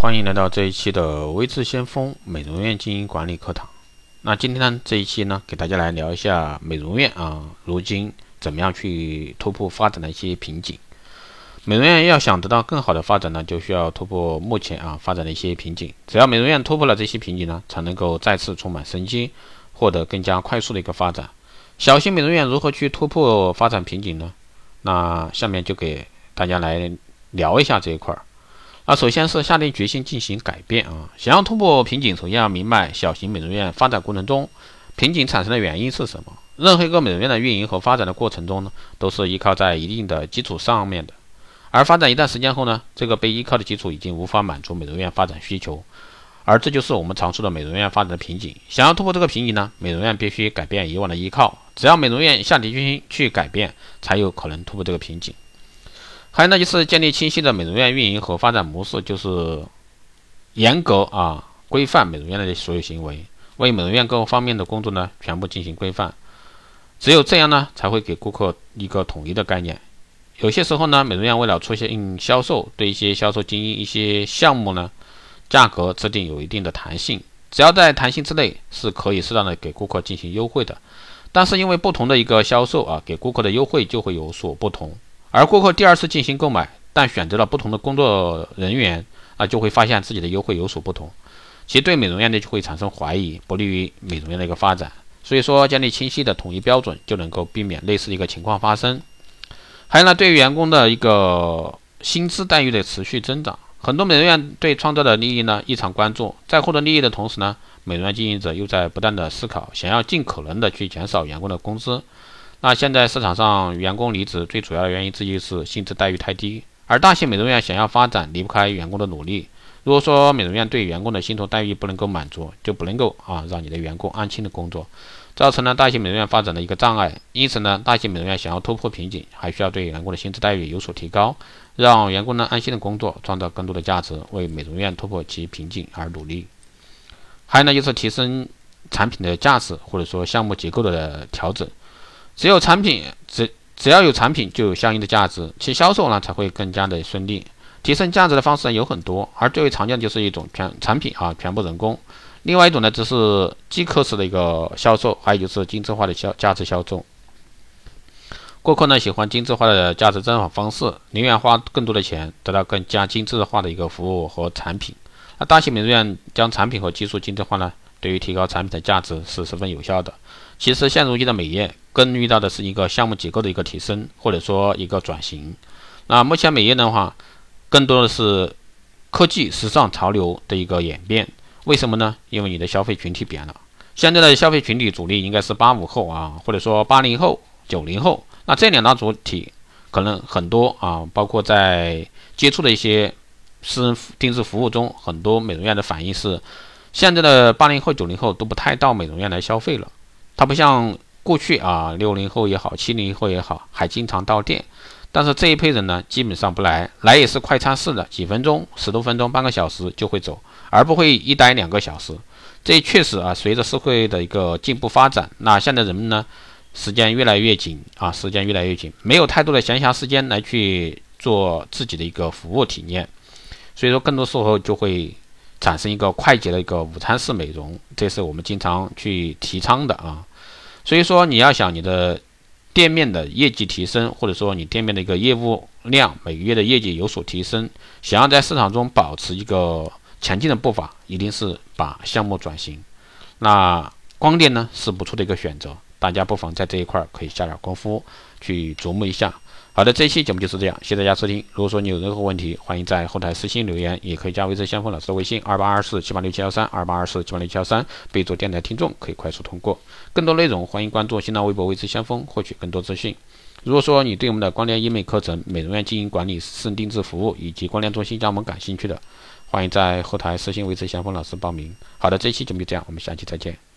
欢迎来到这一期的微智先锋美容院经营管理课堂。那今天呢，这一期呢，给大家来聊一下美容院啊，如今怎么样去突破发展的一些瓶颈。美容院要想得到更好的发展呢，就需要突破目前啊发展的一些瓶颈。只要美容院突破了这些瓶颈呢，才能够再次充满生机，获得更加快速的一个发展。小型美容院如何去突破发展瓶颈呢？那下面就给大家来聊一下这一块儿。啊首先是下定决心进行改变啊！想要突破瓶颈，首先要明白小型美容院发展过程中瓶颈产生的原因是什么。任何一个美容院的运营和发展的过程中呢，都是依靠在一定的基础上面的。而发展一段时间后呢，这个被依靠的基础已经无法满足美容院发展需求，而这就是我们常说的美容院发展的瓶颈。想要突破这个瓶颈呢，美容院必须改变以往的依靠。只要美容院下定决心去改变，才有可能突破这个瓶颈。还有呢，就是建立清晰的美容院运营和发展模式，就是严格啊规范美容院的所有行为，为美容院各个方面的工作呢全部进行规范。只有这样呢，才会给顾客一个统一的概念。有些时候呢，美容院为了出现销售，对一些销售经营一些项目呢，价格制定有一定的弹性，只要在弹性之内，是可以适当的给顾客进行优惠的。但是因为不同的一个销售啊，给顾客的优惠就会有所不同。而顾客第二次进行购买，但选择了不同的工作人员，啊，就会发现自己的优惠有所不同，其对美容院呢就会产生怀疑，不利于美容院的一个发展。所以说，建立清晰的统一标准，就能够避免类似一个情况发生。还有呢，对于员工的一个薪资待遇的持续增长，很多美容院对创造的利益呢异常关注，在获得利益的同时呢，美容院经营者又在不断的思考，想要尽可能的去减少员工的工资。那现在市场上员工离职最主要的原因之一是薪资待遇太低，而大型美容院想要发展离不开员工的努力。如果说美容院对员工的薪酬待遇不能够满足，就不能够啊让你的员工安心的工作，造成了大型美容院发展的一个障碍。因此呢，大型美容院想要突破瓶颈，还需要对员工的薪资待遇有所提高，让员工呢安心的工作，创造更多的价值，为美容院突破其瓶颈而努力。还有呢，就是提升产品的价值，或者说项目结构的调整。只有产品，只只要有产品，就有相应的价值，其销售呢才会更加的顺利。提升价值的方式有很多，而最为常见的就是一种全产品啊全部人工，另外一种呢就是即刻式的一个销售，还有就是精致化的销价值销售。顾客呢喜欢精致化的价值增长方式，宁愿花更多的钱得到更加精致化的一个服务和产品。那大型美容院将产品和技术精致化呢，对于提高产品的价值是十分有效的。其实现如今的美业更遇到的是一个项目结构的一个提升，或者说一个转型。那目前美业的话，更多的是科技、时尚、潮流的一个演变。为什么呢？因为你的消费群体变了。现在的消费群体主力应该是八五后啊，或者说八零后、九零后。那这两大主体可能很多啊，包括在接触的一些私人定制服务中，很多美容院的反应是，现在的八零后、九零后都不太到美容院来消费了。它不像过去啊，六零后也好，七零后也好，还经常到店。但是这一批人呢，基本上不来，来也是快餐式的，几分钟、十多分钟、半个小时就会走，而不会一待两个小时。这确实啊，随着社会的一个进步发展，那现在人们呢，时间越来越紧啊，时间越来越紧，没有太多的闲暇时间来去做自己的一个服务体验，所以说更多时候就会。产生一个快捷的一个午餐式美容，这是我们经常去提倡的啊。所以说，你要想你的店面的业绩提升，或者说你店面的一个业务量每个月的业绩有所提升，想要在市场中保持一个前进的步伐，一定是把项目转型。那光电呢是不错的一个选择，大家不妨在这一块可以下点功夫去琢磨一下。好的，这一期节目就是这样，谢谢大家收听。如果说你有任何问题，欢迎在后台私信留言，也可以加微之先锋老师的微信二八二四七八六七幺三二八二四七八六七幺三，备注电台听众，可以快速通过。更多内容，欢迎关注新浪微博微之先锋，获取更多资讯。如果说你对我们的光电医美课程、美容院经营管理、私人定制服务以及光电中心加盟感兴趣的，欢迎在后台私信微之先锋老师报名。好的，这一期节目就这样，我们下期再见。